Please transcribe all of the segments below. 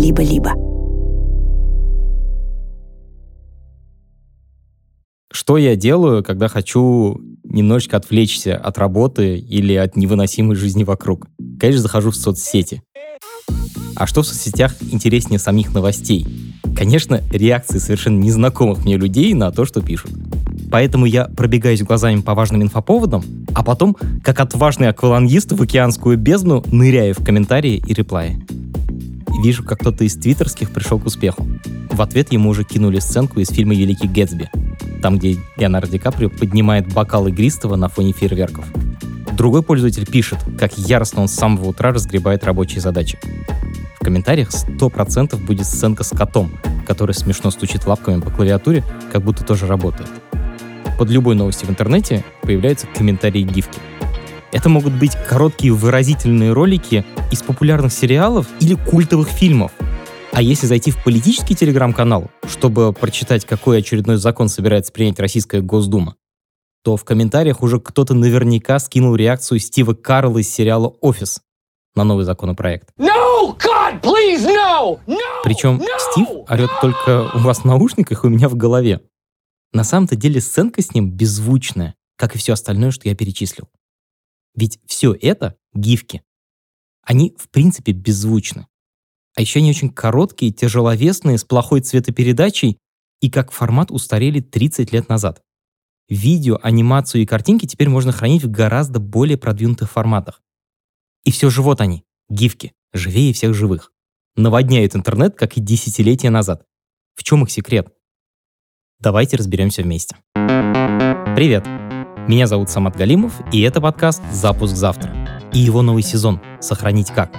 либо-либо. Что я делаю, когда хочу немножечко отвлечься от работы или от невыносимой жизни вокруг? Конечно, захожу в соцсети. А что в соцсетях интереснее самих новостей? Конечно, реакции совершенно незнакомых мне людей на то, что пишут. Поэтому я пробегаюсь глазами по важным инфоповодам, а потом, как отважный аквалангист в океанскую бездну, ныряю в комментарии и реплаи. Вижу, как кто-то из твиттерских пришел к успеху. В ответ ему уже кинули сценку из фильма «Великий Гэтсби», там, где Леонардо Ди Каприо поднимает бокал игристого на фоне фейерверков. Другой пользователь пишет, как яростно он с самого утра разгребает рабочие задачи. В комментариях 100% будет сценка с котом, который смешно стучит лапками по клавиатуре, как будто тоже работает. Под любой новостью в интернете появляются комментарии гифки. Это могут быть короткие выразительные ролики из популярных сериалов или культовых фильмов. А если зайти в политический телеграм-канал, чтобы прочитать, какой очередной закон собирается принять Российская Госдума, то в комментариях уже кто-то наверняка скинул реакцию Стива Карла из сериала «Офис» на новый законопроект. No, God, please, no! No! Причем no! Стив орет только у вас в наушниках и у меня в голове. На самом-то деле сценка с ним беззвучная, как и все остальное, что я перечислил. Ведь все это — гифки. Они, в принципе, беззвучны. А еще они очень короткие, тяжеловесные, с плохой цветопередачей и как формат устарели 30 лет назад. Видео, анимацию и картинки теперь можно хранить в гораздо более продвинутых форматах. И все же вот они, гифки, живее всех живых. Наводняют интернет, как и десятилетия назад. В чем их секрет? Давайте разберемся вместе. Привет! Меня зовут Самат Галимов, и это подкаст «Запуск завтра» и его новый сезон «Сохранить как».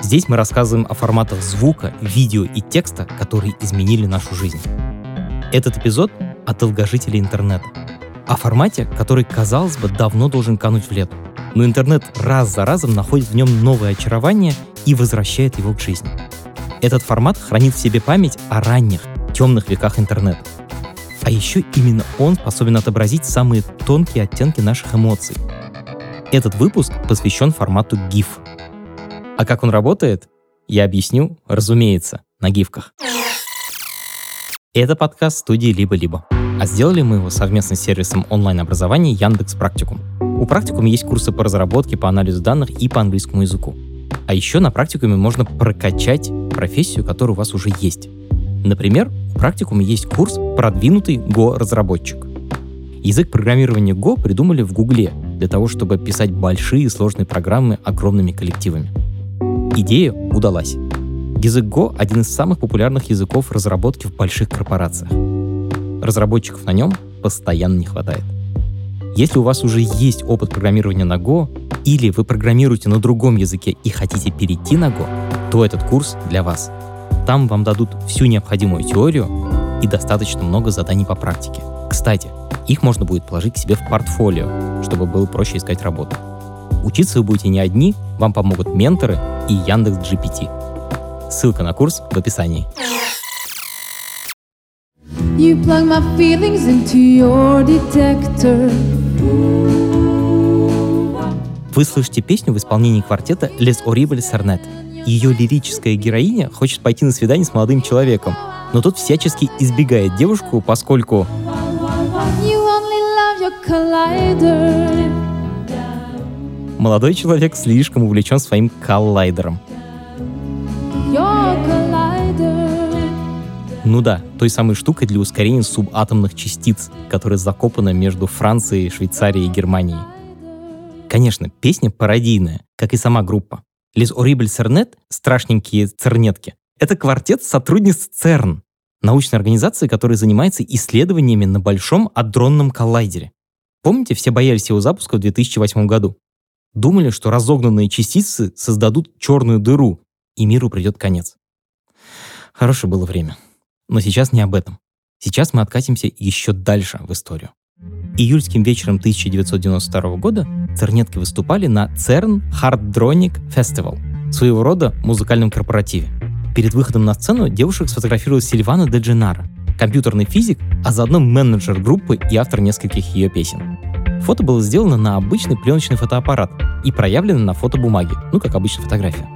Здесь мы рассказываем о форматах звука, видео и текста, которые изменили нашу жизнь. Этот эпизод о долгожителе интернета. О формате, который, казалось бы, давно должен кануть в лету. Но интернет раз за разом находит в нем новое очарование и возвращает его к жизни. Этот формат хранит в себе память о ранних, темных веках интернета. А еще именно он способен отобразить самые тонкие оттенки наших эмоций. Этот выпуск посвящен формату GIF — а как он работает, я объясню, разумеется, на гифках. Это подкаст студии «Либо-либо». А сделали мы его совместно с сервисом онлайн-образования Яндекс Практикум. У Практикума есть курсы по разработке, по анализу данных и по английскому языку. А еще на практикуме можно прокачать профессию, которая у вас уже есть. Например, у практикума есть курс «Продвинутый Go-разработчик». Язык программирования Go придумали в Гугле для того, чтобы писать большие и сложные программы огромными коллективами. Идея удалась. Язык Go — один из самых популярных языков разработки в больших корпорациях. Разработчиков на нем постоянно не хватает. Если у вас уже есть опыт программирования на Go, или вы программируете на другом языке и хотите перейти на Go, то этот курс для вас. Там вам дадут всю необходимую теорию и достаточно много заданий по практике. Кстати, их можно будет положить к себе в портфолио, чтобы было проще искать работу. Учиться вы будете не одни, вам помогут менторы и Яндекс GPT. Ссылка на курс в описании. You plug my feelings into your detector. Вы слышите песню в исполнении квартета Les Horribles Sernet. Ее лирическая героиня хочет пойти на свидание с молодым человеком, но тот всячески избегает девушку, поскольку... Молодой человек слишком увлечен своим коллайдером. Ну да, той самой штукой для ускорения субатомных частиц, которая закопана между Францией, Швейцарией и Германией. Конечно, песня пародийная, как и сама группа. Les Horribles Cernet, страшненькие цернетки, это квартет сотрудниц ЦЕРН, научной организации, которая занимается исследованиями на Большом адронном коллайдере. Помните, все боялись его запуска в 2008 году? думали, что разогнанные частицы создадут черную дыру, и миру придет конец. Хорошее было время. Но сейчас не об этом. Сейчас мы откатимся еще дальше в историю. Июльским вечером 1992 года цернетки выступали на CERN Harddronic Festival, своего рода музыкальном корпоративе. Перед выходом на сцену девушек сфотографировала Сильвана де Дженаро, компьютерный физик, а заодно менеджер группы и автор нескольких ее песен. Фото было сделано на обычный пленочный фотоаппарат и проявлено на фотобумаге, ну как обычная фотография.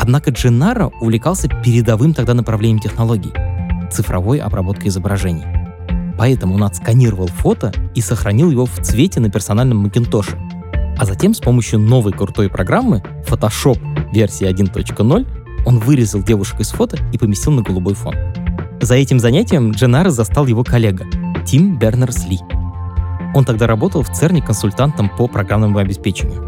Однако Дженаро увлекался передовым тогда направлением технологий — цифровой обработкой изображений. Поэтому он отсканировал фото и сохранил его в цвете на персональном Макинтоше. А затем с помощью новой крутой программы Photoshop версии 1.0 он вырезал девушек из фото и поместил на голубой фон. За этим занятием Дженаро застал его коллега Тим Бернерс-Ли. Он тогда работал в ЦЕРНе консультантом по программному обеспечению.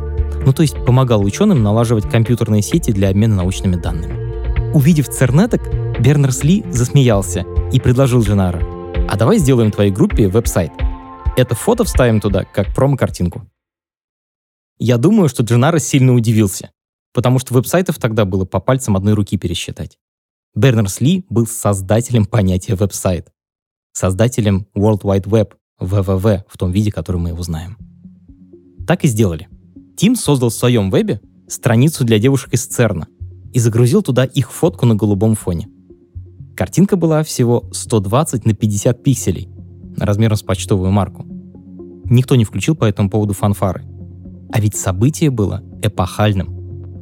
Ну то есть помогал ученым налаживать компьютерные сети для обмена научными данными. Увидев Цернеток, Бернерс-Ли засмеялся и предложил Дженаро, а давай сделаем твоей группе веб-сайт. Это фото вставим туда, как промо-картинку. Я думаю, что Дженаро сильно удивился, потому что веб-сайтов тогда было по пальцам одной руки пересчитать. Бернерс-Ли был создателем понятия веб-сайт, создателем World Wide Web, ВВВ, в том виде, который мы его знаем. Так и сделали. Тим создал в своем вебе страницу для девушек из ЦЕРНа и загрузил туда их фотку на голубом фоне. Картинка была всего 120 на 50 пикселей, размером с почтовую марку. Никто не включил по этому поводу фанфары. А ведь событие было эпохальным.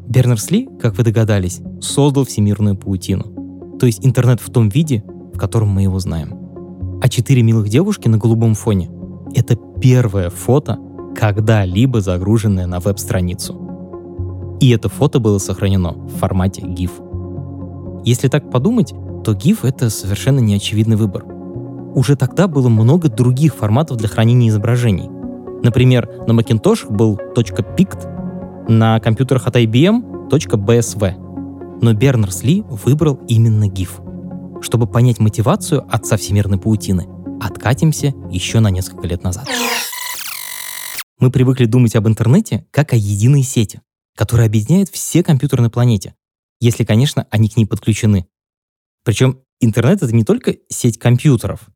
Бернерс-Ли, как вы догадались, создал всемирную паутину. То есть интернет в том виде, в котором мы его знаем. А четыре милых девушки на голубом фоне — это первое фото, когда-либо загруженное на веб-страницу. И это фото было сохранено в формате GIF. Если так подумать, то GIF — это совершенно неочевидный выбор. Уже тогда было много других форматов для хранения изображений. Например, на Macintosh был .pict, на компьютерах от IBM — .bsv. Но Бернерс-Ли выбрал именно GIF. Чтобы понять мотивацию отца всемирной паутины, откатимся еще на несколько лет назад. Мы привыкли думать об интернете как о единой сети, которая объединяет все компьютеры на планете, если, конечно, они к ней подключены. Причем интернет — это не только сеть компьютеров,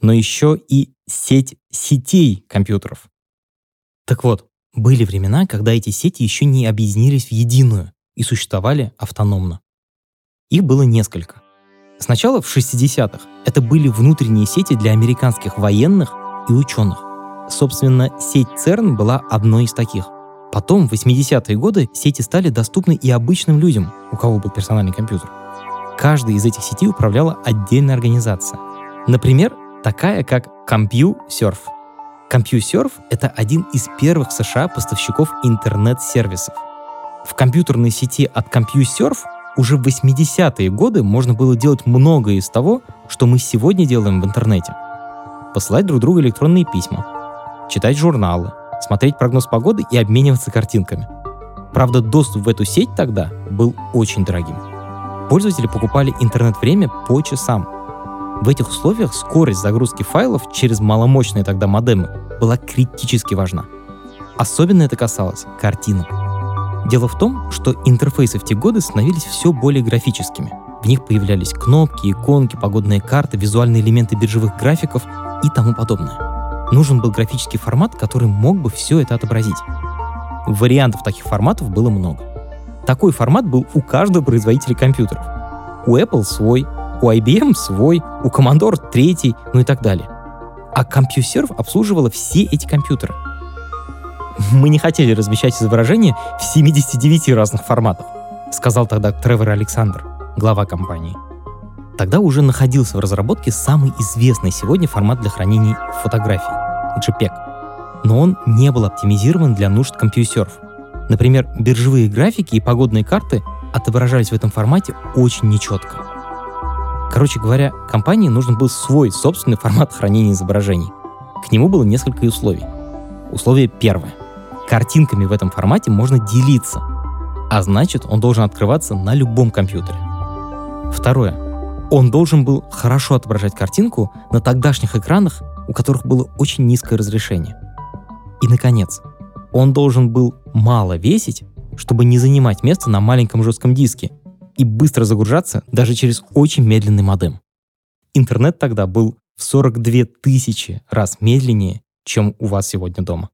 но еще и сеть сетей компьютеров. Так вот, были времена, когда эти сети еще не объединились в единую и существовали автономно. Их было несколько. Сначала в 60-х это были внутренние сети для американских военных и ученых. Собственно, сеть ЦЕРН была одной из таких. Потом, в 80-е годы, сети стали доступны и обычным людям, у кого был персональный компьютер. Каждой из этих сетей управляла отдельная организация. Например, такая как CompuServe. CompuServe — это один из первых в США поставщиков интернет-сервисов. В компьютерной сети от CompuServe уже в 80-е годы можно было делать многое из того, что мы сегодня делаем в интернете. Посылать друг другу электронные письма, читать журналы, смотреть прогноз погоды и обмениваться картинками. Правда, доступ в эту сеть тогда был очень дорогим. Пользователи покупали интернет-время по часам. В этих условиях скорость загрузки файлов через маломощные тогда модемы была критически важна. Особенно это касалось картинок. Дело в том, что интерфейсы в те годы становились все более графическими. В них появлялись кнопки, иконки, погодные карты, визуальные элементы биржевых графиков и тому подобное. Нужен был графический формат, который мог бы все это отобразить. Вариантов таких форматов было много. Такой формат был у каждого производителя компьютеров. У Apple свой, у IBM свой, у Commodore третий, ну и так далее. А CompuServe обслуживала все эти компьютеры. Мы не хотели размещать изображения в 79 разных форматах, сказал тогда Тревор Александр, глава компании. Тогда уже находился в разработке самый известный сегодня формат для хранения фотографий — JPEG. Но он не был оптимизирован для нужд CompuServe. Например, биржевые графики и погодные карты отображались в этом формате очень нечетко. Короче говоря, компании нужен был свой собственный формат хранения изображений. К нему было несколько условий. Условие первое. Картинками в этом формате можно делиться, а значит, он должен открываться на любом компьютере. Второе. Он должен был хорошо отображать картинку на тогдашних экранах, у которых было очень низкое разрешение. И, наконец, он должен был мало весить, чтобы не занимать место на маленьком жестком диске и быстро загружаться даже через очень медленный модем. Интернет тогда был в 42 тысячи раз медленнее, чем у вас сегодня дома.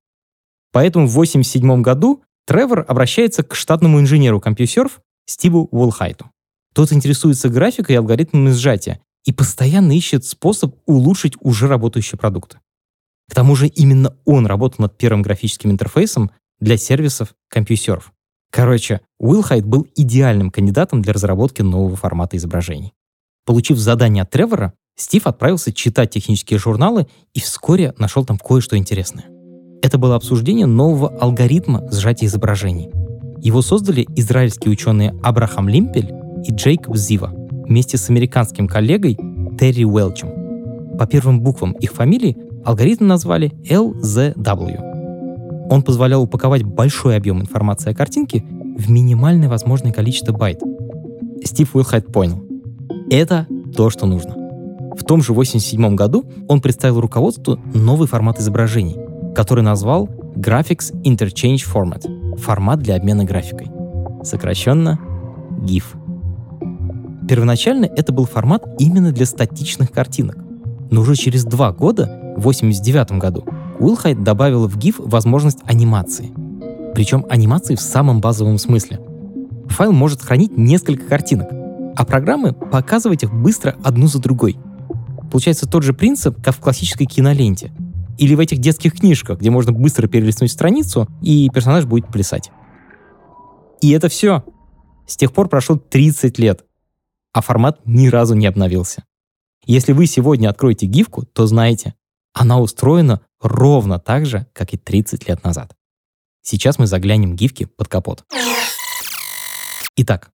Поэтому в 1987 году Тревор обращается к штатному инженеру CompuServe Стиву Уолхайту. Тот интересуется графикой и алгоритмами сжатия и постоянно ищет способ улучшить уже работающие продукты. К тому же именно он работал над первым графическим интерфейсом для сервисов CompuServe. Короче, Уилл Хайд был идеальным кандидатом для разработки нового формата изображений. Получив задание от Тревора, Стив отправился читать технические журналы и вскоре нашел там кое-что интересное. Это было обсуждение нового алгоритма сжатия изображений. Его создали израильские ученые Абрахам Лимпель и Джейкоб Зива вместе с американским коллегой Терри Уэлчем. По первым буквам их фамилий алгоритм назвали LZW. Он позволял упаковать большой объем информации о картинке в минимальное возможное количество байт. Стив Уилхайд понял. Это то, что нужно. В том же 1987 году он представил руководству новый формат изображений, который назвал Graphics Interchange Format — формат для обмена графикой. Сокращенно GIF. Первоначально это был формат именно для статичных картинок. Но уже через два года, 1989 году, Уилхайд добавил в GIF возможность анимации. Причем анимации в самом базовом смысле. Файл может хранить несколько картинок, а программы показывать их быстро одну за другой. Получается тот же принцип, как в классической киноленте. Или в этих детских книжках, где можно быстро перелистнуть страницу, и персонаж будет плясать. И это все. С тех пор прошло 30 лет, а формат ни разу не обновился. Если вы сегодня откроете гифку, то знаете, она устроена ровно так же, как и 30 лет назад. Сейчас мы заглянем гифки под капот. Итак,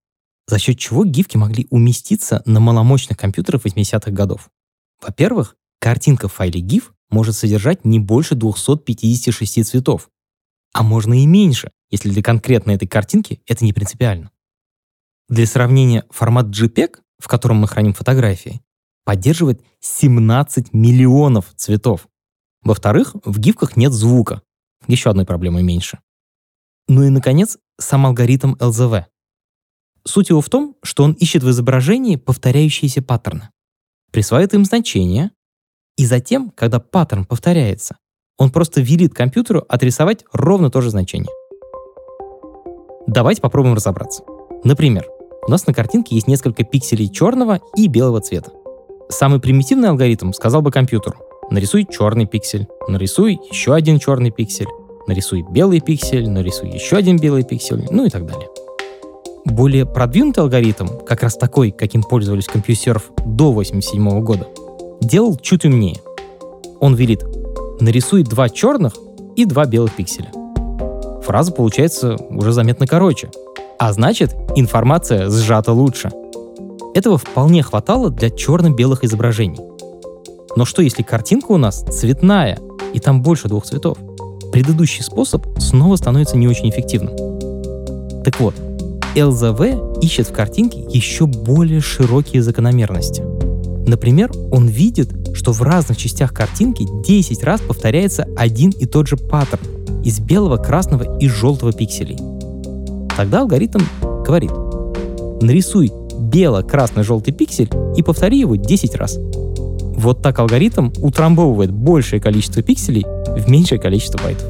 за счет чего гифки могли уместиться на маломощных компьютерах 80-х годов? Во-первых, картинка в файле GIF может содержать не больше 256 цветов, а можно и меньше, если для конкретной этой картинки это не принципиально. Для сравнения, формат JPEG, в котором мы храним фотографии, поддерживает 17 миллионов цветов. Во-вторых, в гифках нет звука. Еще одной проблемой меньше. Ну и, наконец, сам алгоритм LZV. Суть его в том, что он ищет в изображении повторяющиеся паттерны, присваивает им значение, и затем, когда паттерн повторяется, он просто велит компьютеру отрисовать ровно то же значение. Давайте попробуем разобраться. Например, у нас на картинке есть несколько пикселей черного и белого цвета. Самый примитивный алгоритм сказал бы компьютеру, нарисуй черный пиксель, нарисуй еще один черный пиксель, нарисуй белый пиксель, нарисуй еще один белый пиксель, ну и так далее. Более продвинутый алгоритм, как раз такой, каким пользовались компьютеров до 1987 года, делал чуть умнее. Он велит нарисуй два черных и два белых пикселя. Фраза получается уже заметно короче, а значит информация сжата лучше. Этого вполне хватало для черно-белых изображений. Но что если картинка у нас цветная, и там больше двух цветов? Предыдущий способ снова становится не очень эффективным. Так вот, ЛЗВ ищет в картинке еще более широкие закономерности. Например, он видит, что в разных частях картинки 10 раз повторяется один и тот же паттерн из белого, красного и желтого пикселей. Тогда алгоритм говорит, нарисуй бело-красно-желтый пиксель и повтори его 10 раз. Вот так алгоритм утрамбовывает большее количество пикселей в меньшее количество байтов.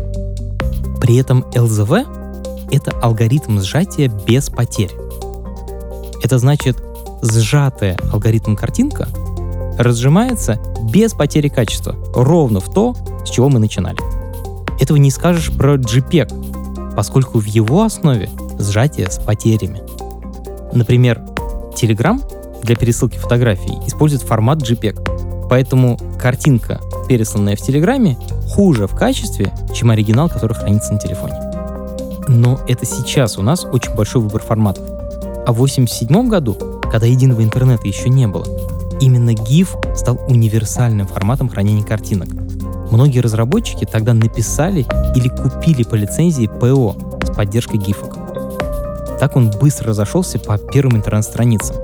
При этом LZV — это алгоритм сжатия без потерь. Это значит, сжатая алгоритм картинка разжимается без потери качества, ровно в то, с чего мы начинали. Этого не скажешь про JPEG, поскольку в его основе сжатие с потерями. Например, Telegram для пересылки фотографий использует формат JPEG, поэтому картинка, пересланная в Телеграме, хуже в качестве, чем оригинал, который хранится на телефоне. Но это сейчас у нас очень большой выбор форматов. А в 1987 году, когда единого интернета еще не было, именно GIF стал универсальным форматом хранения картинок. Многие разработчики тогда написали или купили по лицензии ПО с поддержкой гифок. Так он быстро разошелся по первым интернет-страницам.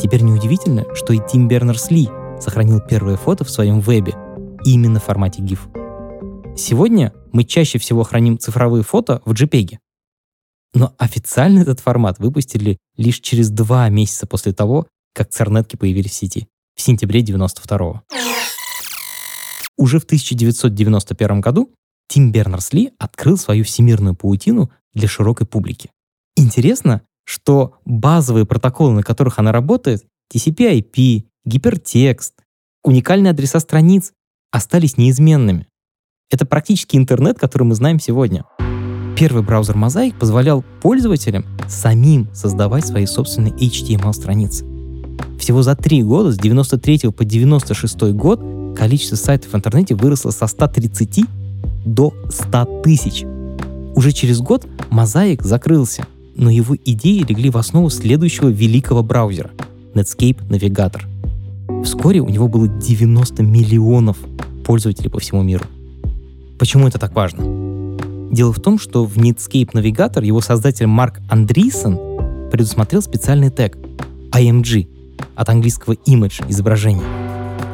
Теперь неудивительно, что и Тим Бернерс-Ли сохранил первые фото в своем вебе именно в формате GIF. Сегодня мы чаще всего храним цифровые фото в JPEG. Но официально этот формат выпустили лишь через два месяца после того, как цернетки появились в сети, в сентябре 92 -го. Уже в 1991 году Тим Бернерс-Ли открыл свою всемирную паутину для широкой публики. Интересно, что базовые протоколы, на которых она работает, TCP/IP, гипертекст, уникальные адреса страниц остались неизменными. Это практически интернет, который мы знаем сегодня. Первый браузер Mosaic позволял пользователям самим создавать свои собственные HTML-страницы. Всего за три года, с 93 по 96 год, количество сайтов в интернете выросло со 130 до 100 тысяч. Уже через год Mosaic закрылся, но его идеи легли в основу следующего великого браузера — Netscape Navigator. Вскоре у него было 90 миллионов пользователей по всему миру. Почему это так важно? Дело в том, что в Netscape Navigator его создатель Марк Андрисен предусмотрел специальный тег IMG от английского image — изображение.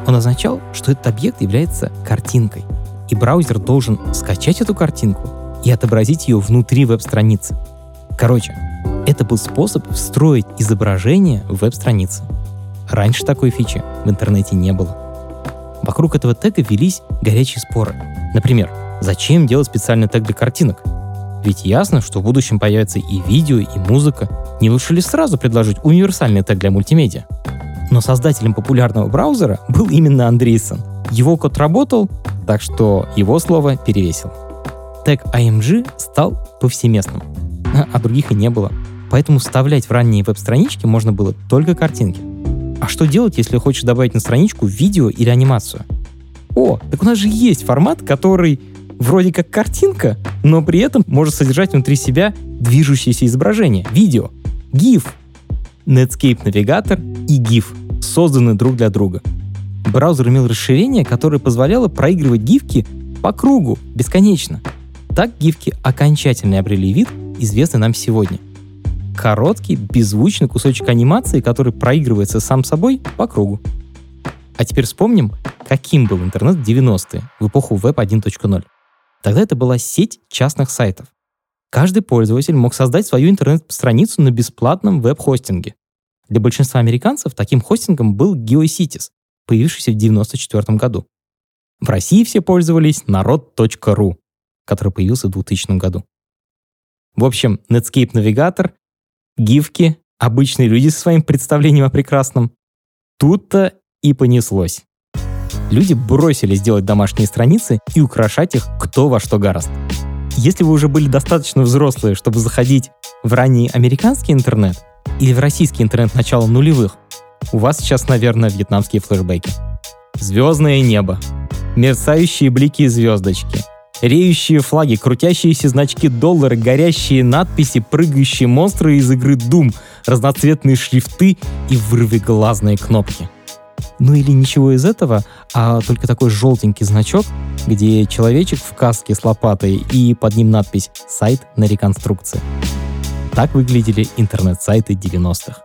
Он означал, что этот объект является картинкой, и браузер должен скачать эту картинку и отобразить ее внутри веб-страницы. Короче, это был способ встроить изображение в веб-страницы. Раньше такой фичи в интернете не было. Вокруг этого тега велись горячие споры. Например, зачем делать специальный тег для картинок? Ведь ясно, что в будущем появятся и видео, и музыка. Не лучше ли сразу предложить универсальный тег для мультимедиа? Но создателем популярного браузера был именно Андрейсон. Его код работал, так что его слово перевесил. Тег AMG стал повсеместным, а других и не было. Поэтому вставлять в ранние веб-странички можно было только картинки. А что делать, если хочешь добавить на страничку видео или анимацию? О, так у нас же есть формат, который вроде как картинка, но при этом может содержать внутри себя движущееся изображение, видео, GIF. Netscape Navigator и GIF созданы друг для друга. Браузер имел расширение, которое позволяло проигрывать гифки по кругу, бесконечно. Так гифки окончательно обрели вид, известный нам сегодня. Короткий, беззвучный кусочек анимации, который проигрывается сам собой по кругу. А теперь вспомним, каким был интернет в 90-е, в эпоху Web 1.0. Тогда это была сеть частных сайтов. Каждый пользователь мог создать свою интернет-страницу на бесплатном веб-хостинге. Для большинства американцев таким хостингом был GeoCities, появившийся в 1994 году. В России все пользовались народ.ру, который появился в 2000 году. В общем, Netscape Navigator, гифки, обычные люди со своим представлением о прекрасном. Тут-то и понеслось. Люди бросились делать домашние страницы и украшать их кто во что гораст. Если вы уже были достаточно взрослые, чтобы заходить в ранний американский интернет или в российский интернет начала нулевых, у вас сейчас, наверное, вьетнамские флешбеки. Звездное небо, мерцающие блики и звездочки, реющие флаги, крутящиеся значки доллара, горящие надписи, прыгающие монстры из игры Doom, разноцветные шрифты и вырвиглазные кнопки — ну или ничего из этого, а только такой желтенький значок, где человечек в каске с лопатой и под ним надпись «Сайт на реконструкции». Так выглядели интернет-сайты 90-х.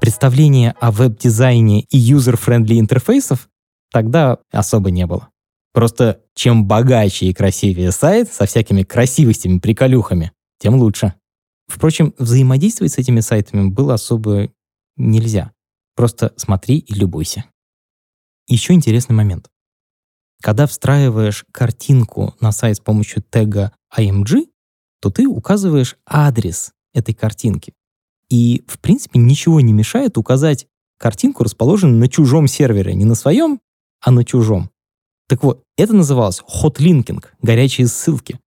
Представления о веб-дизайне и user-friendly интерфейсов тогда особо не было. Просто чем богаче и красивее сайт со всякими красивостями-приколюхами, тем лучше. Впрочем, взаимодействовать с этими сайтами было особо нельзя. Просто смотри и любуйся. Еще интересный момент. Когда встраиваешь картинку на сайт с помощью тега IMG, то ты указываешь адрес этой картинки. И, в принципе, ничего не мешает указать картинку, расположенную на чужом сервере, не на своем, а на чужом. Так вот, это называлось хотлинкинг, горячие ссылки,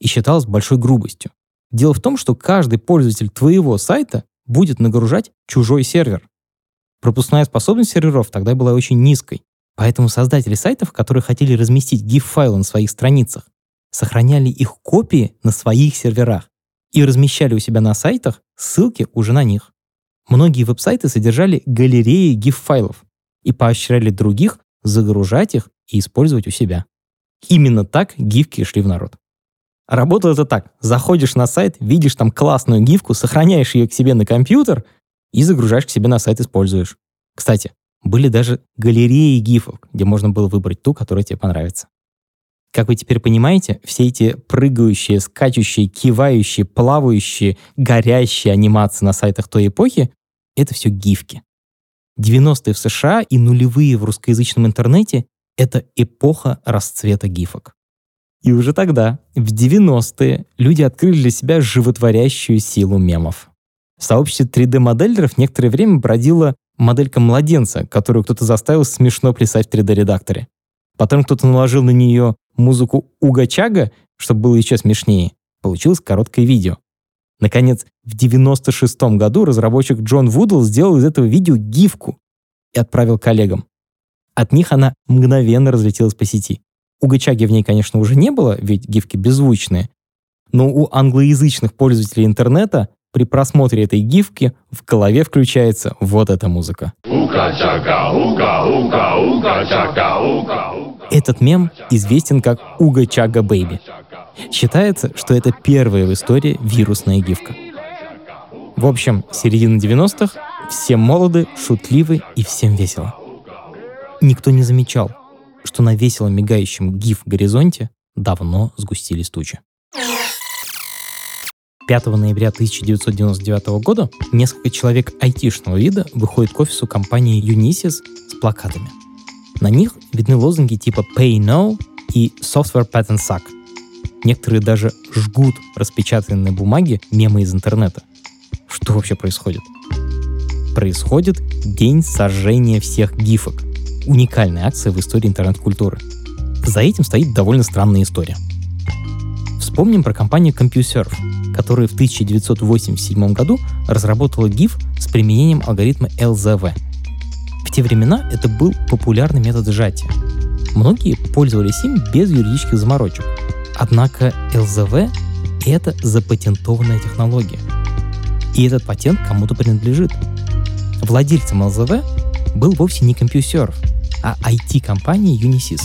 и считалось большой грубостью. Дело в том, что каждый пользователь твоего сайта будет нагружать чужой сервер. Пропускная способность серверов тогда была очень низкой, поэтому создатели сайтов, которые хотели разместить GIF-файлы на своих страницах, сохраняли их копии на своих серверах и размещали у себя на сайтах ссылки уже на них. Многие веб-сайты содержали галереи GIF-файлов и поощряли других загружать их и использовать у себя. Именно так гифки шли в народ. Работало это так. Заходишь на сайт, видишь там классную гифку, сохраняешь ее к себе на компьютер — и загружаешь к себе на сайт, используешь. Кстати, были даже галереи гифов, где можно было выбрать ту, которая тебе понравится. Как вы теперь понимаете, все эти прыгающие, скачущие, кивающие, плавающие, горящие анимации на сайтах той эпохи — это все гифки. 90-е в США и нулевые в русскоязычном интернете — это эпоха расцвета гифок. И уже тогда, в 90-е, люди открыли для себя животворящую силу мемов. В сообществе 3D-моделеров некоторое время бродила моделька младенца, которую кто-то заставил смешно плясать в 3D-редакторе. Потом кто-то наложил на нее музыку Уга Чага, чтобы было еще смешнее. Получилось короткое видео. Наконец, в 96 году разработчик Джон Вудл сделал из этого видео гифку и отправил коллегам. От них она мгновенно разлетелась по сети. У Гачаги в ней, конечно, уже не было, ведь гифки беззвучные. Но у англоязычных пользователей интернета при просмотре этой гифки в голове включается вот эта музыка. Этот мем известен как Уга Чага Бэйби. Считается, что это первая в истории вирусная гифка. В общем, середина 90-х, все молоды, шутливы и всем весело. Никто не замечал, что на весело мигающем гиф горизонте давно сгустились тучи. 5 ноября 1999 года несколько человек айтишного вида выходят к офису компании Unisys с плакатами. На них видны лозунги типа «Pay No» и «Software Patent Suck». Некоторые даже жгут распечатанные на бумаге мемы из интернета. Что вообще происходит? Происходит день сожжения всех гифок. Уникальная акция в истории интернет-культуры. За этим стоит довольно странная история. Вспомним про компанию CompuServe, которая в 1987 году разработала GIF с применением алгоритма LZV. В те времена это был популярный метод сжатия. Многие пользовались им без юридических заморочек. Однако LZV — это запатентованная технология. И этот патент кому-то принадлежит. Владельцем LZV был вовсе не CompuServe, а IT-компания Unisys.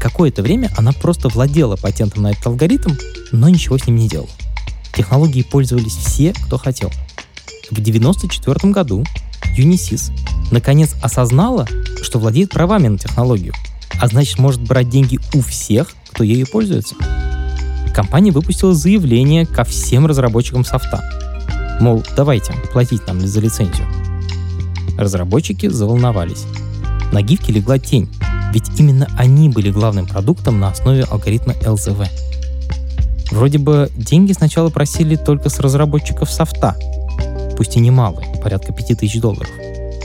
Какое-то время она просто владела патентом на этот алгоритм, но ничего с ним не делала. Технологией пользовались все, кто хотел. В 1994 году Unisys наконец осознала, что владеет правами на технологию, а значит может брать деньги у всех, кто ею пользуется. Компания выпустила заявление ко всем разработчикам софта. Мол, давайте, платить нам за лицензию. Разработчики заволновались. На гифке легла тень, ведь именно они были главным продуктом на основе алгоритма LZV. Вроде бы деньги сначала просили только с разработчиков софта, пусть и немалые, порядка 5000 долларов.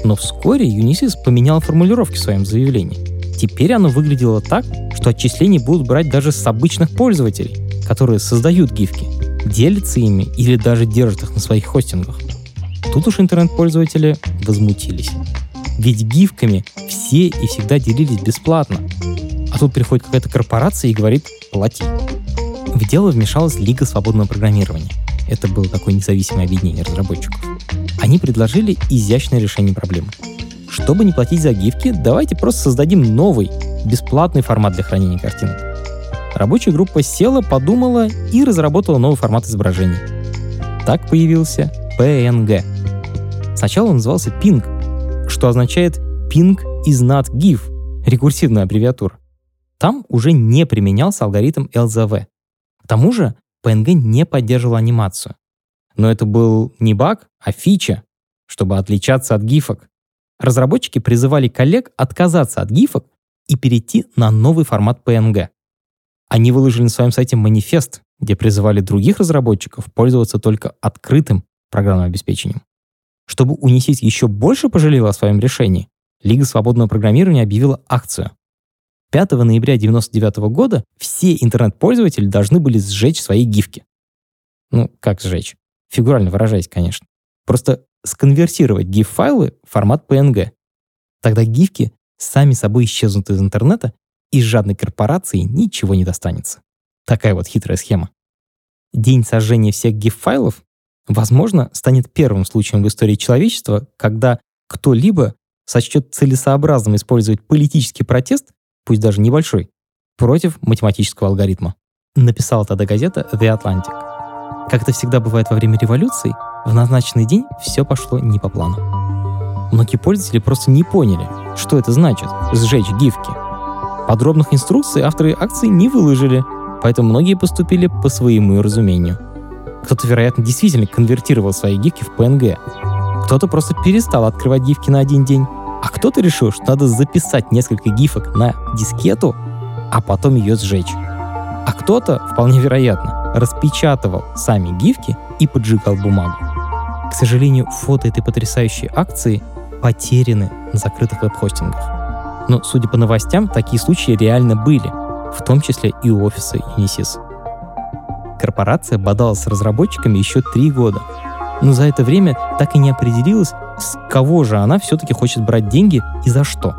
Но вскоре Unisys поменял формулировки в своем заявлении. Теперь оно выглядело так, что отчисления будут брать даже с обычных пользователей, которые создают гифки, делятся ими или даже держат их на своих хостингах. Тут уж интернет-пользователи возмутились. Ведь гифками все и всегда делились бесплатно. А тут приходит какая-то корпорация и говорит «плати». В дело вмешалась Лига свободного программирования. Это было такое независимое объединение разработчиков. Они предложили изящное решение проблемы. Чтобы не платить за гифки, давайте просто создадим новый, бесплатный формат для хранения картинок. Рабочая группа села, подумала и разработала новый формат изображений. Так появился PNG. Сначала он назывался Ping, что означает Ping is not GIF, рекурсивная аббревиатура. Там уже не применялся алгоритм LZV. К тому же PNG не поддерживал анимацию. Но это был не баг, а фича, чтобы отличаться от гифок. Разработчики призывали коллег отказаться от гифок и перейти на новый формат PNG. Они выложили на своем сайте манифест, где призывали других разработчиков пользоваться только открытым программным обеспечением. Чтобы унесить еще больше пожалела о своем решении, Лига свободного программирования объявила акцию 5 ноября 1999 года все интернет-пользователи должны были сжечь свои гифки. Ну, как сжечь? Фигурально выражаясь, конечно. Просто сконвертировать GIF-файлы в формат PNG. Тогда гифки сами собой исчезнут из интернета, и жадной корпорации ничего не достанется. Такая вот хитрая схема. День сожжения всех GIF-файлов, возможно, станет первым случаем в истории человечества, когда кто-либо сочтет целесообразным использовать политический протест пусть даже небольшой, против математического алгоритма. Написала тогда газета The Atlantic. Как это всегда бывает во время революции, в назначенный день все пошло не по плану. Многие пользователи просто не поняли, что это значит — сжечь гифки. Подробных инструкций авторы акции не выложили, поэтому многие поступили по своему разумению. Кто-то, вероятно, действительно конвертировал свои гифки в PNG. Кто-то просто перестал открывать гифки на один день, а кто-то решил, что надо записать несколько гифок на дискету, а потом ее сжечь. А кто-то, вполне вероятно, распечатывал сами гифки и поджигал бумагу. К сожалению, фото этой потрясающей акции потеряны на закрытых веб-хостингах. Но, судя по новостям, такие случаи реально были, в том числе и у офиса Unisys. Корпорация бодалась с разработчиками еще три года. Но за это время так и не определилась, с кого же она все-таки хочет брать деньги и за что.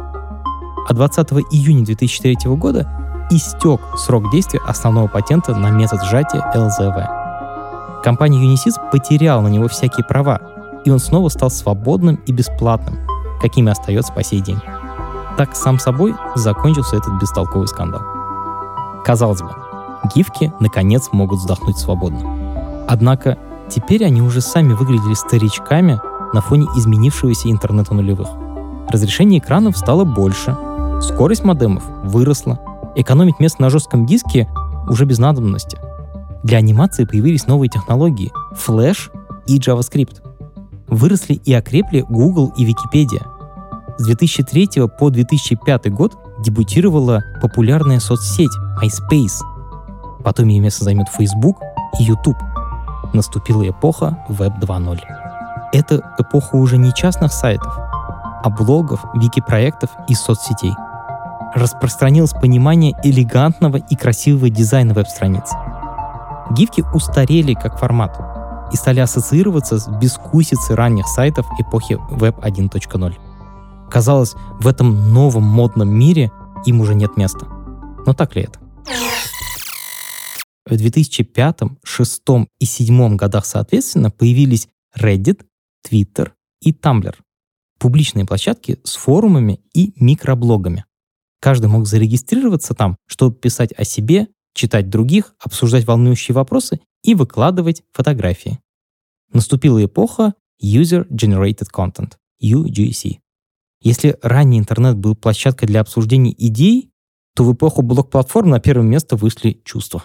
А 20 июня 2003 года истек срок действия основного патента на метод сжатия ЛЗВ. Компания Unisys потеряла на него всякие права, и он снова стал свободным и бесплатным, какими остается по сей день. Так сам собой закончился этот бестолковый скандал. Казалось бы, гифки наконец могут вздохнуть свободно. Однако теперь они уже сами выглядели старичками на фоне изменившегося интернета нулевых. Разрешение экранов стало больше, скорость модемов выросла, экономить место на жестком диске уже без надобности. Для анимации появились новые технологии — Flash и JavaScript. Выросли и окрепли Google и Wikipedia. С 2003 по 2005 год дебютировала популярная соцсеть MySpace. Потом ее место займет Facebook и YouTube. Наступила эпоха Web 2.0. Это эпоха уже не частных сайтов, а блогов, вики-проектов и соцсетей. Распространилось понимание элегантного и красивого дизайна веб-страниц. Гифки устарели как формат и стали ассоциироваться с бескусицей ранних сайтов эпохи Web 1.0. Казалось, в этом новом модном мире им уже нет места. Но так ли это? В 2005, 2006 и 2007 годах, соответственно, появились Reddit, Twitter и Tumblr. Публичные площадки с форумами и микроблогами. Каждый мог зарегистрироваться там, чтобы писать о себе, читать других, обсуждать волнующие вопросы и выкладывать фотографии. Наступила эпоха User Generated Content, UGC. Если ранний интернет был площадкой для обсуждения идей, то в эпоху блок-платформ на первое место вышли чувства.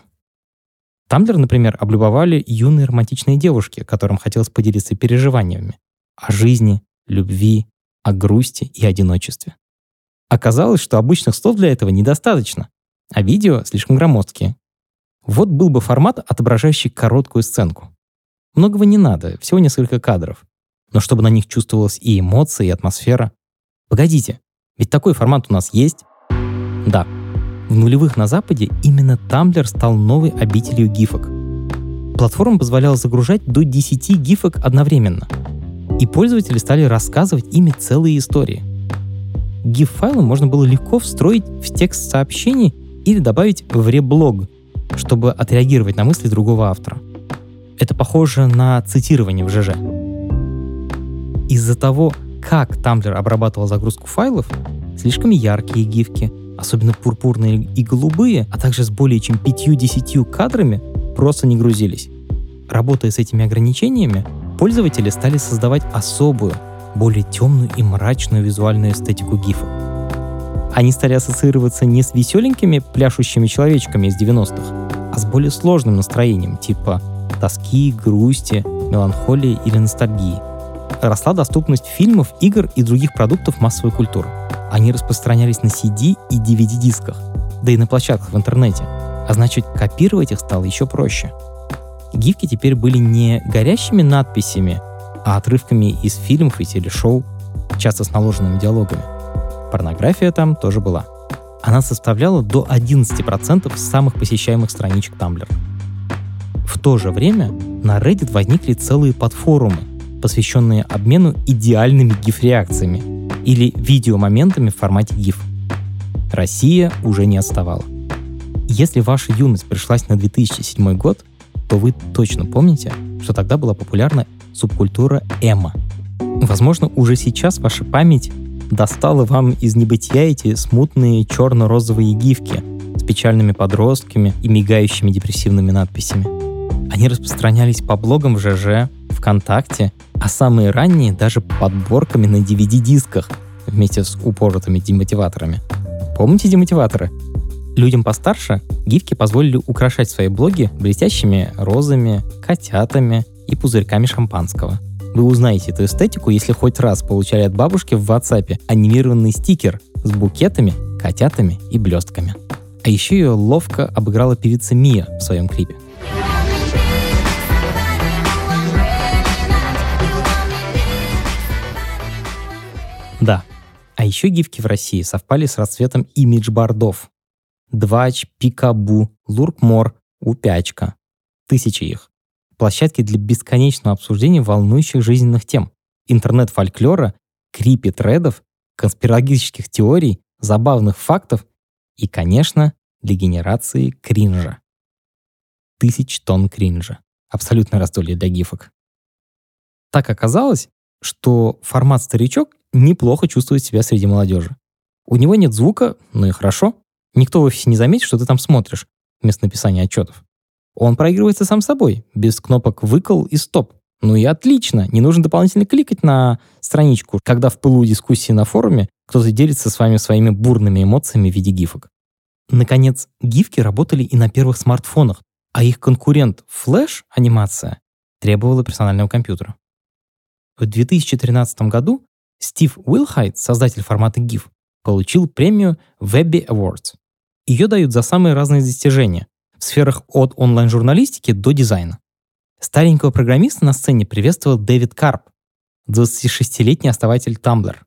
Тамблер, например, облюбовали юные романтичные девушки, которым хотелось поделиться переживаниями о жизни, любви, о грусти и одиночестве. Оказалось, что обычных слов для этого недостаточно, а видео слишком громоздкие. Вот был бы формат, отображающий короткую сценку. Многого не надо, всего несколько кадров. Но чтобы на них чувствовалась и эмоция, и атмосфера. Погодите, ведь такой формат у нас есть? Да, в нулевых на Западе именно Tumblr стал новой обителью гифок. Платформа позволяла загружать до 10 гифок одновременно. И пользователи стали рассказывать ими целые истории. GIF-файлы можно было легко встроить в текст сообщений или добавить в реблог, чтобы отреагировать на мысли другого автора. Это похоже на цитирование в ЖЖ. Из-за того, как Tumblr обрабатывал загрузку файлов, слишком яркие гифки, особенно пурпурные и голубые, а также с более чем 5-10 кадрами, просто не грузились. Работая с этими ограничениями, пользователи стали создавать особую, более темную и мрачную визуальную эстетику гифов. Они стали ассоциироваться не с веселенькими пляшущими человечками из 90-х, а с более сложным настроением, типа тоски, грусти, меланхолии или ностальгии. Росла доступность фильмов, игр и других продуктов массовой культуры — они распространялись на CD и DVD-дисках, да и на площадках в интернете, а значит копировать их стало еще проще. Гифки теперь были не горящими надписями, а отрывками из фильмов и телешоу, часто с наложенными диалогами. Порнография там тоже была. Она составляла до 11% самых посещаемых страничек Tumblr. В то же время на Reddit возникли целые подфорумы, посвященные обмену идеальными гиф-реакциями, или видеомоментами в формате GIF. Россия уже не отставала. Если ваша юность пришлась на 2007 год, то вы точно помните, что тогда была популярна субкультура эмо. Возможно, уже сейчас ваша память достала вам из небытия эти смутные черно-розовые гифки с печальными подростками и мигающими депрессивными надписями. Они распространялись по блогам в ЖЖ, ВКонтакте а самые ранние даже подборками на DVD-дисках вместе с упоротыми демотиваторами. Помните демотиваторы? Людям постарше гифки позволили украшать свои блоги блестящими розами, котятами и пузырьками шампанского. Вы узнаете эту эстетику, если хоть раз получали от бабушки в WhatsApp анимированный стикер с букетами, котятами и блестками. А еще ее ловко обыграла певица Мия в своем клипе. Да. А еще гифки в России совпали с расцветом имидж-бордов. Двач, Пикабу, Луркмор, Упячка. Тысячи их. Площадки для бесконечного обсуждения волнующих жизненных тем. Интернет-фольклора, крипи-тредов, конспирологических теорий, забавных фактов и, конечно, для генерации кринжа. Тысяч тонн кринжа. Абсолютно раздолье для гифок. Так оказалось, что формат «Старичок» неплохо чувствует себя среди молодежи. У него нет звука, ну и хорошо. Никто в офисе не заметит, что ты там смотришь, вместо написания отчетов. Он проигрывается сам собой, без кнопок «выкол» и «стоп». Ну и отлично, не нужно дополнительно кликать на страничку, когда в пылу дискуссии на форуме кто-то делится с вами своими бурными эмоциями в виде гифок. Наконец, гифки работали и на первых смартфонах, а их конкурент Flash анимация требовала персонального компьютера. В 2013 году Стив Уилхайт, создатель формата GIF, получил премию Webby Awards. Ее дают за самые разные достижения в сферах от онлайн-журналистики до дизайна. Старенького программиста на сцене приветствовал Дэвид Карп, 26-летний основатель Tumblr.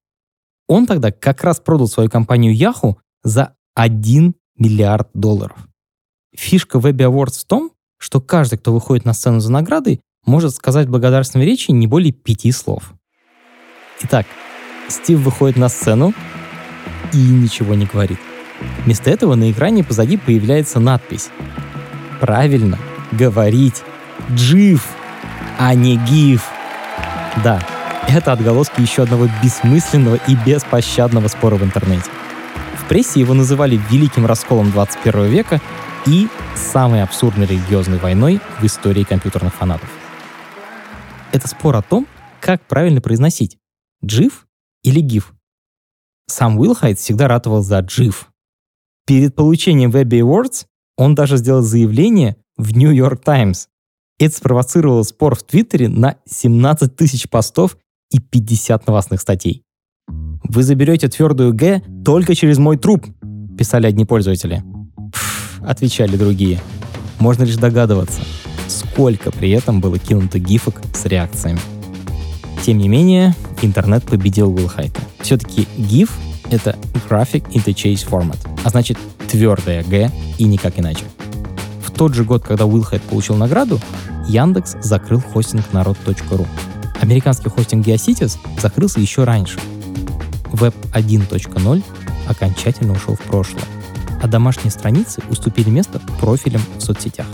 Он тогда как раз продал свою компанию Yahoo за 1 миллиард долларов. Фишка Webby Awards в том, что каждый, кто выходит на сцену за наградой, может сказать в благодарственной речи не более пяти слов. Итак, Стив выходит на сцену и ничего не говорит. Вместо этого на экране позади появляется надпись. Правильно, говорить джив, а не гиф. Да, это отголоски еще одного бессмысленного и беспощадного спора в интернете. В прессе его называли великим расколом 21 века и самой абсурдной религиозной войной в истории компьютерных фанатов. Это спор о том, как правильно произносить — джив или гиф. Сам Уилхайт всегда ратовал за джив. Перед получением Webby Awards он даже сделал заявление в New York Times. Это спровоцировало спор в Твиттере на 17 тысяч постов и 50 новостных статей. «Вы заберете твердую «Г» только через мой труп», — писали одни пользователи. «Пф», — отвечали другие. Можно лишь догадываться — сколько при этом было кинуто гифок с реакциями. Тем не менее, интернет победил Уилхайта. Все-таки GIF — это Graphic Interchange Format, а значит твердая G и никак иначе. В тот же год, когда Уилхайт получил награду, Яндекс закрыл хостинг народ.ру. Американский хостинг Geocities закрылся еще раньше. Web 1.0 окончательно ушел в прошлое, а домашние страницы уступили место профилям в соцсетях.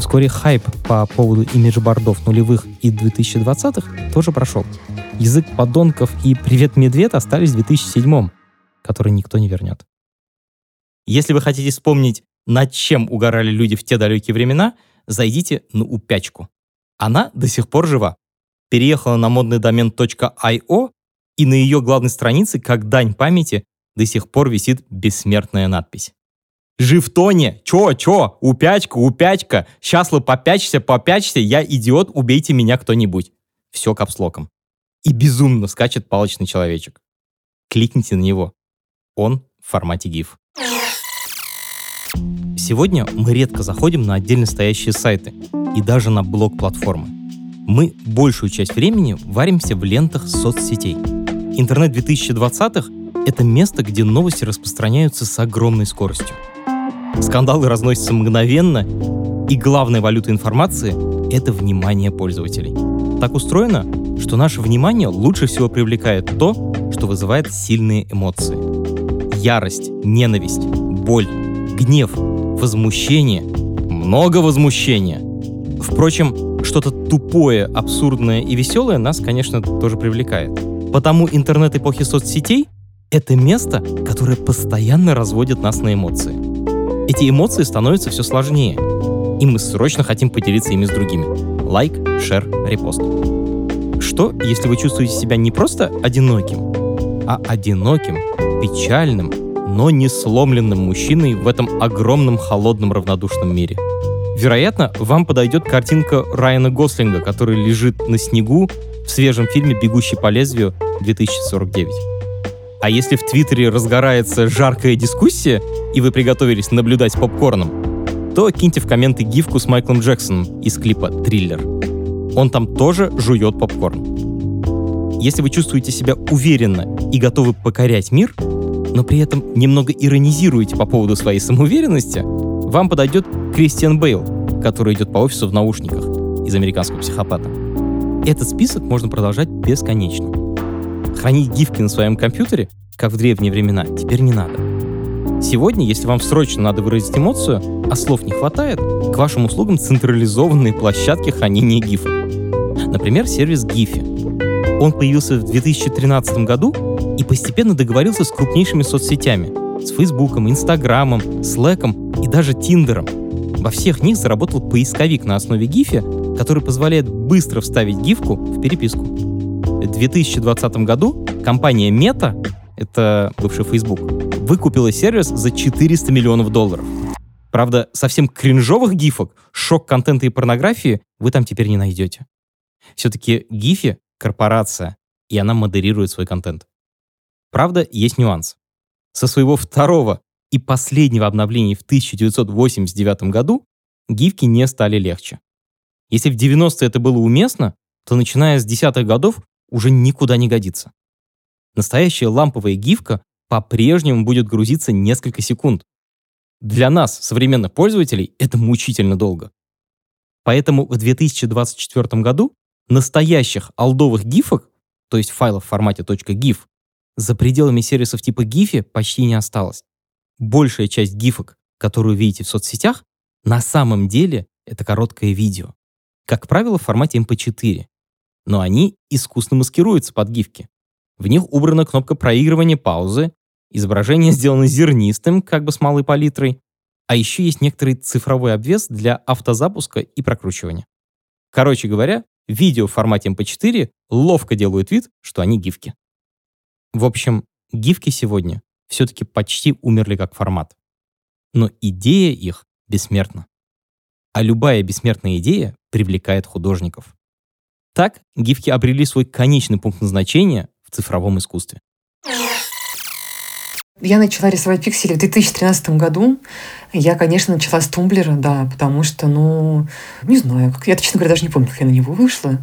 Вскоре хайп по поводу имиджбордов нулевых и 2020-х тоже прошел. Язык подонков и «Привет, медведь» остались в 2007 который никто не вернет. Если вы хотите вспомнить, над чем угорали люди в те далекие времена, зайдите на упячку. Она до сих пор жива. Переехала на модный домен .io, и на ее главной странице, как дань памяти, до сих пор висит бессмертная надпись. Живтоне, чё, чё, упячка, упячка, вы попячься, попячься, я идиот, убейте меня кто-нибудь. Все капслоком. И безумно скачет палочный человечек. Кликните на него. Он в формате GIF. Сегодня мы редко заходим на отдельно стоящие сайты и даже на блог-платформы. Мы большую часть времени варимся в лентах соцсетей. Интернет 2020-х — это место, где новости распространяются с огромной скоростью. Скандалы разносятся мгновенно, и главная валюта информации — это внимание пользователей. Так устроено, что наше внимание лучше всего привлекает то, что вызывает сильные эмоции. Ярость, ненависть, боль, гнев, возмущение, много возмущения. Впрочем, что-то тупое, абсурдное и веселое нас, конечно, тоже привлекает. Потому интернет эпохи соцсетей — это место, которое постоянно разводит нас на эмоции эти эмоции становятся все сложнее, и мы срочно хотим поделиться ими с другими. Лайк, шер, репост. Что, если вы чувствуете себя не просто одиноким, а одиноким, печальным, но не сломленным мужчиной в этом огромном холодном равнодушном мире? Вероятно, вам подойдет картинка Райана Гослинга, который лежит на снегу в свежем фильме «Бегущий по лезвию» 2049. А если в Твиттере разгорается жаркая дискуссия, и вы приготовились наблюдать попкорном, то киньте в комменты гифку с Майклом Джексоном из клипа «Триллер». Он там тоже жует попкорн. Если вы чувствуете себя уверенно и готовы покорять мир, но при этом немного иронизируете по поводу своей самоуверенности, вам подойдет Кристиан Бейл, который идет по офису в наушниках из американского психопата. Этот список можно продолжать бесконечно. Хранить гифки на своем компьютере, как в древние времена, теперь не надо. Сегодня, если вам срочно надо выразить эмоцию, а слов не хватает, к вашим услугам централизованные площадки хранения гифок. Например, сервис Giphy. Он появился в 2013 году и постепенно договорился с крупнейшими соцсетями — с Фейсбуком, Инстаграмом, Slack'ом и даже Тиндером. Во всех них заработал поисковик на основе Giphy, который позволяет быстро вставить гифку в переписку. В 2020 году компания Meta, это бывший Facebook, выкупила сервис за 400 миллионов долларов. Правда, совсем кринжовых гифок, шок-контента и порнографии вы там теперь не найдете. Все-таки Гифи — корпорация, и она модерирует свой контент. Правда, есть нюанс. Со своего второго и последнего обновления в 1989 году гифки не стали легче. Если в 90-е это было уместно, то начиная с десятых годов уже никуда не годится. Настоящая ламповая гифка по-прежнему будет грузиться несколько секунд. Для нас, современных пользователей, это мучительно долго. Поэтому в 2024 году настоящих алдовых гифок, то есть файлов в формате .gif, за пределами сервисов типа Giphy почти не осталось. Большая часть гифок, которую видите в соцсетях, на самом деле это короткое видео. Как правило, в формате MP4. Но они искусно маскируются под гифки. В них убрана кнопка проигрывания паузы, изображение сделано зернистым, как бы с малой палитрой, а еще есть некоторый цифровой обвес для автозапуска и прокручивания. Короче говоря, видео в формате MP4 ловко делают вид, что они гифки. В общем, гифки сегодня все-таки почти умерли как формат. Но идея их бессмертна. А любая бессмертная идея привлекает художников. Так гифки обрели свой конечный пункт назначения в цифровом искусстве. Я начала рисовать пиксели в 2013 году. Я, конечно, начала с тумблера, да, потому что, ну, не знаю, как, я, честно говоря, даже не помню, как я на него вышла,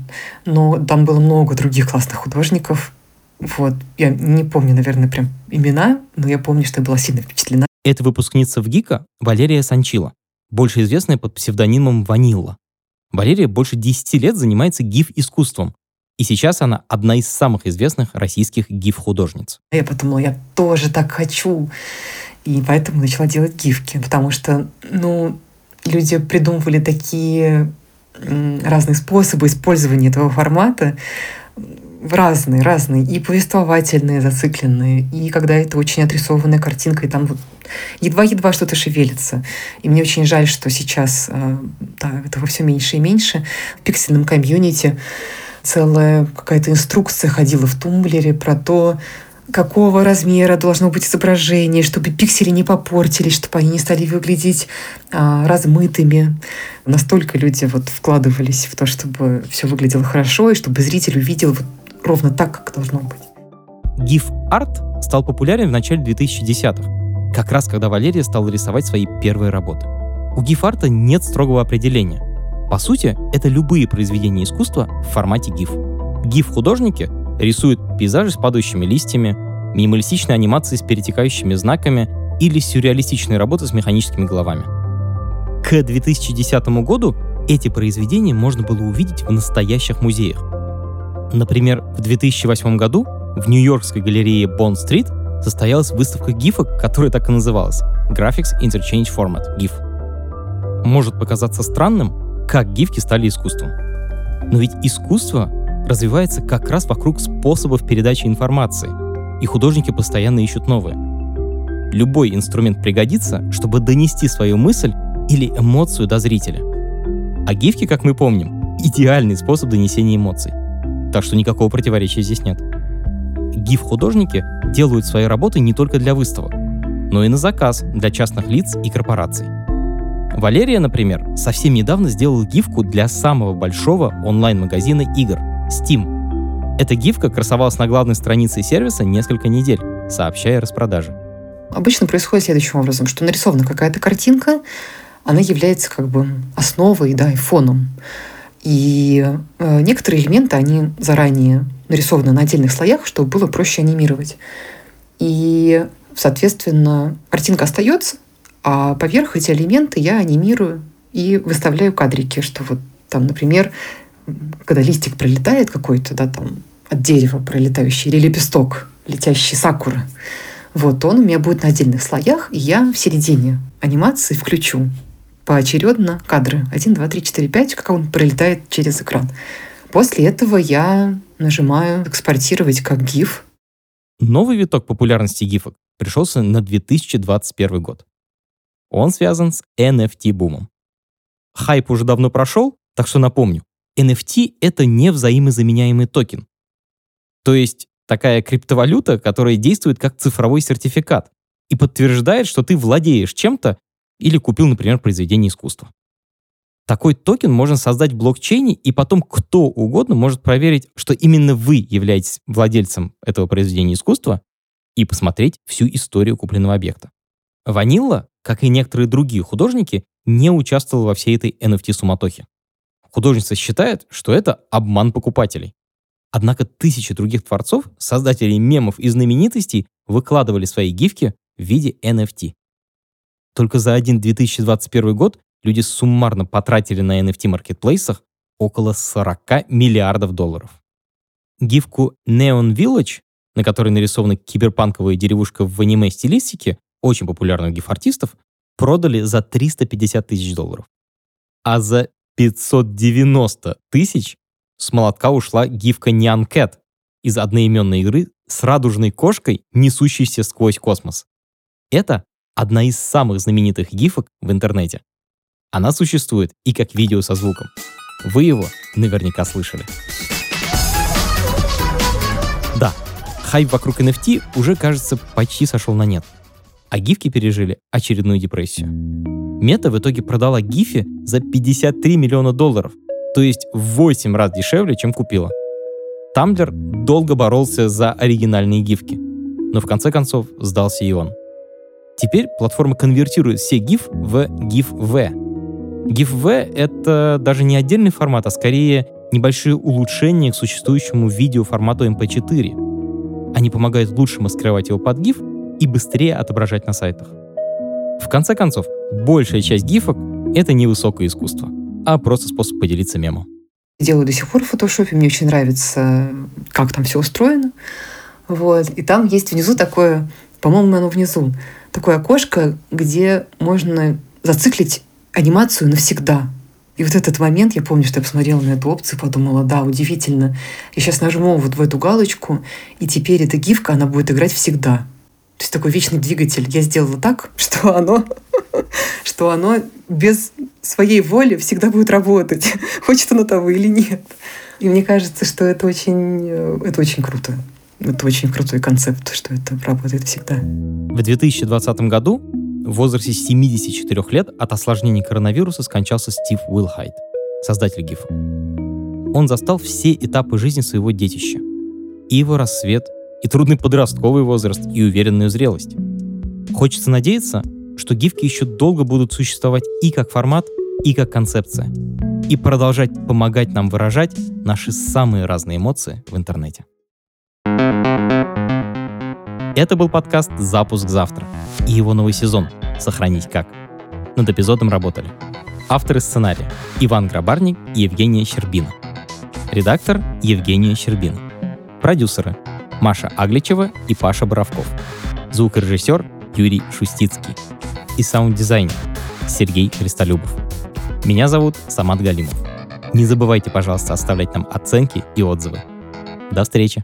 но там было много других классных художников. Вот, я не помню, наверное, прям имена, но я помню, что я была сильно впечатлена. Это выпускница в ГИКа Валерия Санчила, больше известная под псевдонимом Ванилла. Валерия больше 10 лет занимается гиф-искусством, и сейчас она одна из самых известных российских гиф-художниц. Я подумала, я тоже так хочу. И поэтому начала делать гифки, потому что, ну, люди придумывали такие разные способы использования этого формата, разные, разные, и повествовательные, зацикленные, и когда это очень отрисованная картинка, и там вот едва-едва что-то шевелится. И мне очень жаль, что сейчас э, да, этого все меньше и меньше в пиксельном комьюнити целая какая-то инструкция ходила в тумблере про то, какого размера должно быть изображение, чтобы пиксели не попортились, чтобы они не стали выглядеть а, размытыми. Настолько люди вот вкладывались в то, чтобы все выглядело хорошо, и чтобы зритель увидел вот ровно так, как должно быть. GIF-арт стал популярен в начале 2010-х, как раз когда Валерия стала рисовать свои первые работы. У GIF-арта нет строгого определения. По сути, это любые произведения искусства в формате GIF. GIF-художники рисуют пейзажи с падающими листьями, минималистичные анимации с перетекающими знаками или сюрреалистичные работы с механическими головами. К 2010 году эти произведения можно было увидеть в настоящих музеях. Например, в 2008 году в Нью-Йоркской галерее Бонд-стрит состоялась выставка гифок, которая так и называлась — Graphics Interchange Format, GIF. Может показаться странным, как гифки стали искусством. Но ведь искусство развивается как раз вокруг способов передачи информации, и художники постоянно ищут новые. Любой инструмент пригодится, чтобы донести свою мысль или эмоцию до зрителя. А гифки, как мы помним, идеальный способ донесения эмоций. Так что никакого противоречия здесь нет. Гиф-художники делают свои работы не только для выставок, но и на заказ для частных лиц и корпораций. Валерия, например, совсем недавно сделала гифку для самого большого онлайн-магазина игр — Steam. Эта гифка красовалась на главной странице сервиса несколько недель, сообщая о распродаже. Обычно происходит следующим образом, что нарисована какая-то картинка, она является как бы основой, да, и фоном. И э, некоторые элементы, они заранее нарисованы на отдельных слоях, чтобы было проще анимировать. И, соответственно, картинка остается, а поверх эти элементы я анимирую и выставляю кадрики, что вот там, например, когда листик пролетает какой-то, да, там от дерева пролетающий, или лепесток, летящий сакуры, вот он у меня будет на отдельных слоях, и я в середине анимации включу поочередно кадры. 1, 2, 3, 4, 5, как он пролетает через экран. После этого я нажимаю «Экспортировать как GIF». Новый виток популярности гифок пришелся на 2021 год. Он связан с NFT-бумом. Хайп уже давно прошел, так что напомню, NFT — это не взаимозаменяемый токен. То есть такая криптовалюта, которая действует как цифровой сертификат и подтверждает, что ты владеешь чем-то или купил, например, произведение искусства. Такой токен можно создать в блокчейне, и потом кто угодно может проверить, что именно вы являетесь владельцем этого произведения искусства и посмотреть всю историю купленного объекта. Ванилла, как и некоторые другие художники, не участвовал во всей этой NFT-суматохе. Художница считает, что это обман покупателей. Однако тысячи других творцов, создателей мемов и знаменитостей выкладывали свои гифки в виде NFT. Только за один 2021 год люди суммарно потратили на NFT-маркетплейсах около 40 миллиардов долларов. Гифку Neon Village, на которой нарисована киберпанковая деревушка в аниме-стилистике очень популярных гиф-артистов, продали за 350 тысяч долларов. А за 590 тысяч с молотка ушла гифка Nyan Cat из одноименной игры с радужной кошкой, несущейся сквозь космос. Это одна из самых знаменитых гифок в интернете. Она существует и как видео со звуком. Вы его наверняка слышали. Да, хайп вокруг NFT уже, кажется, почти сошел на нет. А гифки пережили очередную депрессию. Мета в итоге продала гифи за 53 миллиона долларов, то есть в 8 раз дешевле, чем купила. Тамблер долго боролся за оригинальные гифки, но в конце концов сдался и он. Теперь платформа конвертирует все GIF в GIF-V, GIF-V — это даже не отдельный формат, а скорее небольшие улучшения к существующему видеоформату MP4. Они помогают лучше маскировать его под GIF и быстрее отображать на сайтах. В конце концов, большая часть гифок — это не высокое искусство, а просто способ поделиться мемом. Делаю до сих пор в фотошопе, мне очень нравится, как там все устроено. Вот. И там есть внизу такое, по-моему, оно внизу, такое окошко, где можно зациклить анимацию навсегда. И вот этот момент, я помню, что я посмотрела на эту опцию, подумала, да, удивительно. Я сейчас нажму вот в эту галочку, и теперь эта гифка, она будет играть всегда. То есть такой вечный двигатель. Я сделала так, что оно, что оно без своей воли всегда будет работать, хочет оно того или нет. И мне кажется, что это очень, э, это очень круто. Это очень крутой концепт, что это работает всегда. В 2020 году в возрасте 74 лет от осложнений коронавируса скончался Стив Уилхайт, создатель GIF. Он застал все этапы жизни своего детища. И его рассвет, и трудный подростковый возраст, и уверенную зрелость. Хочется надеяться, что гифки еще долго будут существовать и как формат, и как концепция, и продолжать помогать нам выражать наши самые разные эмоции в интернете. Это был подкаст «Запуск завтра» и его новый сезон «Сохранить как». Над эпизодом работали авторы сценария Иван Грабарник и Евгения Щербина. Редактор Евгения Щербина. Продюсеры Маша Агличева и Паша Боровков. Звукорежиссер Юрий Шустицкий. И саунд-дизайнер Сергей Христолюбов. Меня зовут Самат Галимов. Не забывайте, пожалуйста, оставлять нам оценки и отзывы. До встречи!